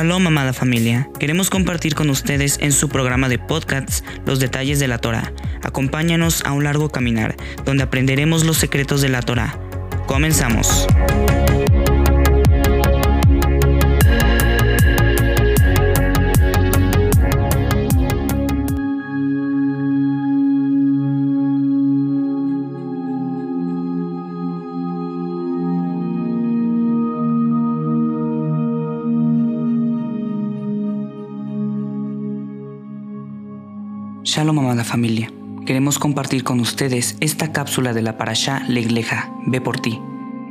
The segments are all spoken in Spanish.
Shalom, amada familia. Queremos compartir con ustedes en su programa de podcasts los detalles de la Torah. Acompáñanos a un largo caminar donde aprenderemos los secretos de la Torah. Comenzamos. Amada familia, queremos compartir con ustedes esta cápsula de la Parashá Legleja, Ve por ti.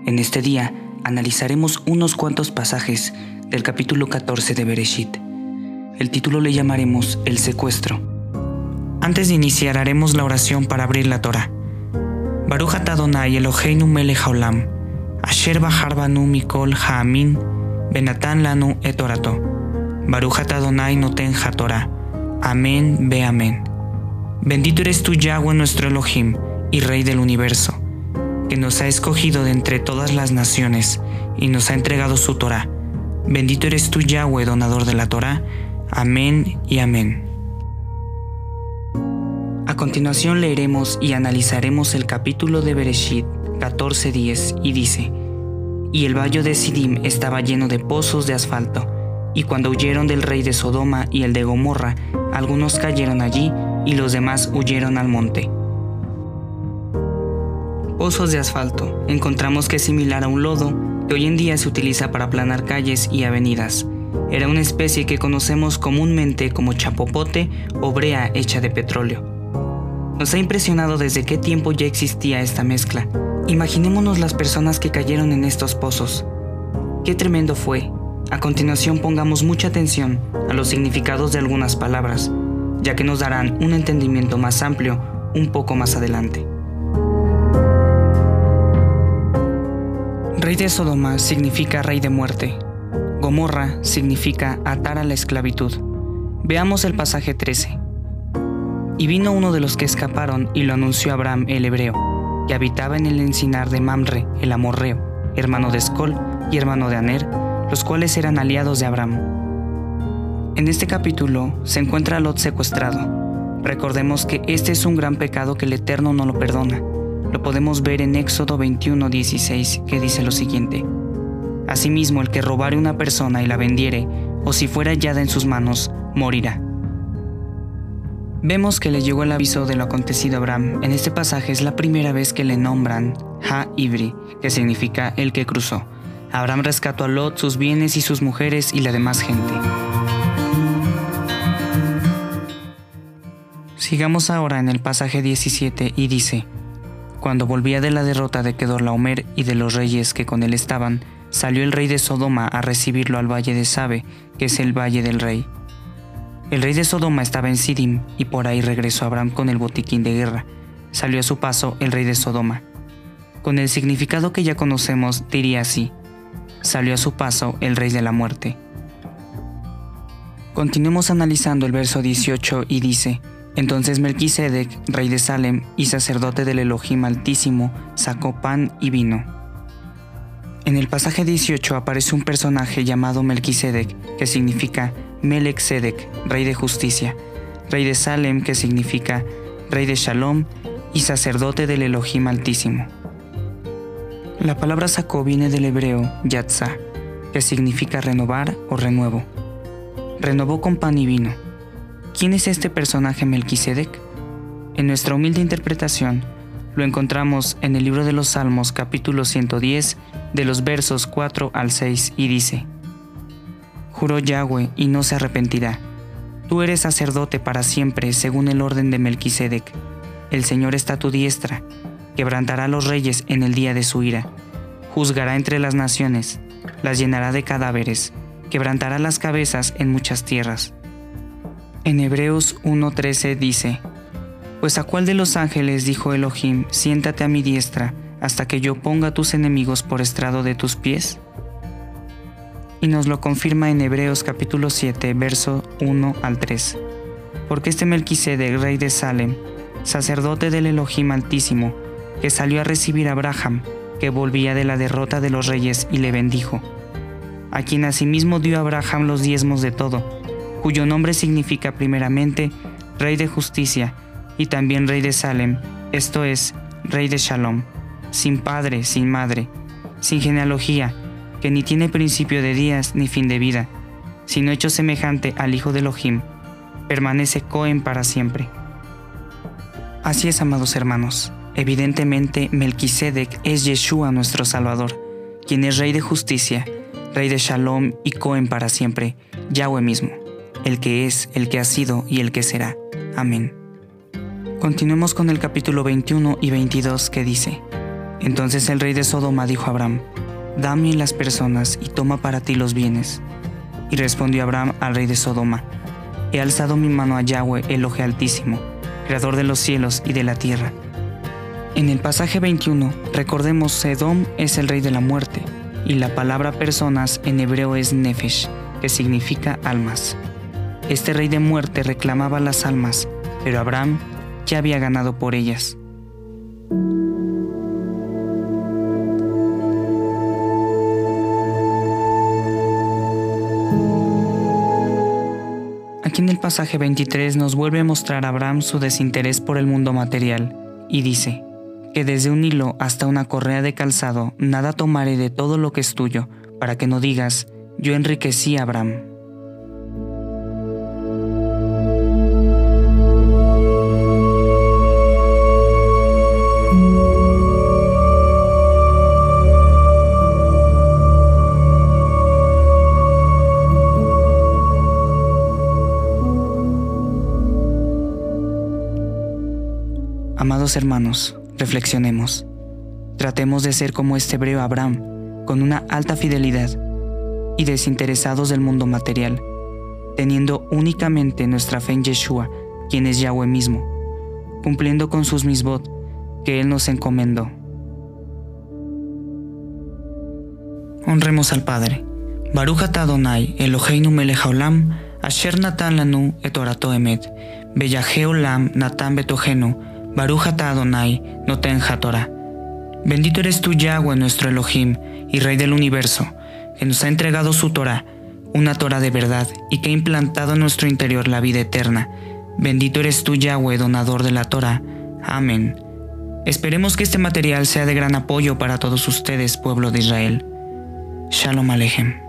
En este día analizaremos unos cuantos pasajes del capítulo 14 de Bereshit. El título le llamaremos El secuestro. Antes de iniciar haremos la oración para abrir la Torah. Baruch Adonai Eloheinu melech asher bahar banu mikol haamin, benatan lanu et orato. Baruch Adonai noten ha Amén, ve amén. Bendito eres tú, Yahweh, nuestro Elohim y Rey del universo, que nos ha escogido de entre todas las naciones y nos ha entregado su Torah. Bendito eres tú, Yahweh, donador de la Torah. Amén y amén. A continuación leeremos y analizaremos el capítulo de Bereshit 14.10 y dice, Y el valle de Sidim estaba lleno de pozos de asfalto, y cuando huyeron del rey de Sodoma y el de Gomorra, algunos cayeron allí y los demás huyeron al monte. Pozos de asfalto. Encontramos que es similar a un lodo que hoy en día se utiliza para aplanar calles y avenidas. Era una especie que conocemos comúnmente como chapopote o brea hecha de petróleo. Nos ha impresionado desde qué tiempo ya existía esta mezcla. Imaginémonos las personas que cayeron en estos pozos. Qué tremendo fue. A continuación pongamos mucha atención a los significados de algunas palabras ya que nos darán un entendimiento más amplio un poco más adelante. Rey de Sodoma significa rey de muerte. Gomorra significa atar a la esclavitud. Veamos el pasaje 13. Y vino uno de los que escaparon y lo anunció Abraham el hebreo, que habitaba en el encinar de Mamre el amorreo, hermano de Escol y hermano de Aner, los cuales eran aliados de Abraham. En este capítulo se encuentra Lot secuestrado. Recordemos que este es un gran pecado que el Eterno no lo perdona. Lo podemos ver en Éxodo 21:16, que dice lo siguiente. Asimismo, el que robare una persona y la vendiere, o si fuera hallada en sus manos, morirá. Vemos que le llegó el aviso de lo acontecido a Abraham. En este pasaje es la primera vez que le nombran Ha-Ibri, que significa el que cruzó. Abraham rescató a Lot, sus bienes y sus mujeres y la demás gente. Sigamos ahora en el pasaje 17 y dice, Cuando volvía de la derrota de Kedorlaomer y de los reyes que con él estaban, salió el rey de Sodoma a recibirlo al valle de Sabe, que es el valle del rey. El rey de Sodoma estaba en Sidim y por ahí regresó Abraham con el botiquín de guerra. Salió a su paso el rey de Sodoma. Con el significado que ya conocemos diría así, salió a su paso el rey de la muerte. Continuemos analizando el verso 18 y dice, entonces Melquisedec, rey de Salem y sacerdote del Elohim Altísimo, sacó pan y vino. En el pasaje 18 aparece un personaje llamado Melquisedec, que significa Melech rey de justicia, rey de Salem, que significa rey de Shalom y sacerdote del Elohim Altísimo. La palabra sacó viene del hebreo yatzah, que significa renovar o renuevo. Renovó con pan y vino ¿Quién es este personaje Melquisedec? En nuestra humilde interpretación, lo encontramos en el libro de los Salmos capítulo 110 de los versos 4 al 6 y dice, Juró Yahweh y no se arrepentirá. Tú eres sacerdote para siempre según el orden de Melquisedec. El Señor está a tu diestra, quebrantará los reyes en el día de su ira, juzgará entre las naciones, las llenará de cadáveres, quebrantará las cabezas en muchas tierras en Hebreos 1.13 dice, Pues a cuál de los ángeles dijo Elohim, siéntate a mi diestra, hasta que yo ponga tus enemigos por estrado de tus pies? Y nos lo confirma en Hebreos capítulo 7, verso 1 al 3. Porque este Melquisedec, rey de Salem, sacerdote del Elohim Altísimo, que salió a recibir a Abraham, que volvía de la derrota de los reyes y le bendijo. a quien asimismo dio Abraham los diezmos de todo, cuyo nombre significa primeramente Rey de Justicia y también Rey de Salem, esto es, Rey de Shalom, sin padre, sin madre, sin genealogía, que ni tiene principio de días ni fin de vida, sino hecho semejante al Hijo de Elohim, permanece Cohen para siempre. Así es, amados hermanos. Evidentemente, Melquisedec es Yeshua nuestro Salvador, quien es Rey de justicia, Rey de Shalom y Cohen para siempre, Yahweh mismo, el que es, el que ha sido y el que será. Amén. Continuemos con el capítulo 21 y 22 que dice, Entonces el rey de Sodoma dijo a Abraham, Dame las personas y toma para ti los bienes. Y respondió Abraham al rey de Sodoma, He alzado mi mano a Yahweh, el Oje Altísimo, creador de los cielos y de la tierra. En el pasaje 21, recordemos, Sedom es el rey de la muerte, y la palabra personas en hebreo es nefesh, que significa almas. Este rey de muerte reclamaba las almas, pero Abraham ya había ganado por ellas. Aquí en el pasaje 23 nos vuelve a mostrar a Abraham su desinterés por el mundo material y dice que desde un hilo hasta una correa de calzado nada tomaré de todo lo que es tuyo, para que no digas, yo enriquecí a Abraham. Amados hermanos, reflexionemos. Tratemos de ser como este hebreo Abraham, con una alta fidelidad y desinteresados del mundo material, teniendo únicamente nuestra fe en Yeshua, quien es Yahweh mismo, cumpliendo con sus misbot que Él nos encomendó. Honremos al Padre. Baruch atah Adonai, Eloheinu asher natan lanu et orato emet, natan betohenu, Baruch atah Adonai, noten Torah. Bendito eres tú, Yahweh, nuestro Elohim y Rey del universo, que nos ha entregado su Torah, una Torah de verdad, y que ha implantado en nuestro interior la vida eterna. Bendito eres tú, Yahweh, donador de la Torah. Amén. Esperemos que este material sea de gran apoyo para todos ustedes, pueblo de Israel. Shalom Alejem.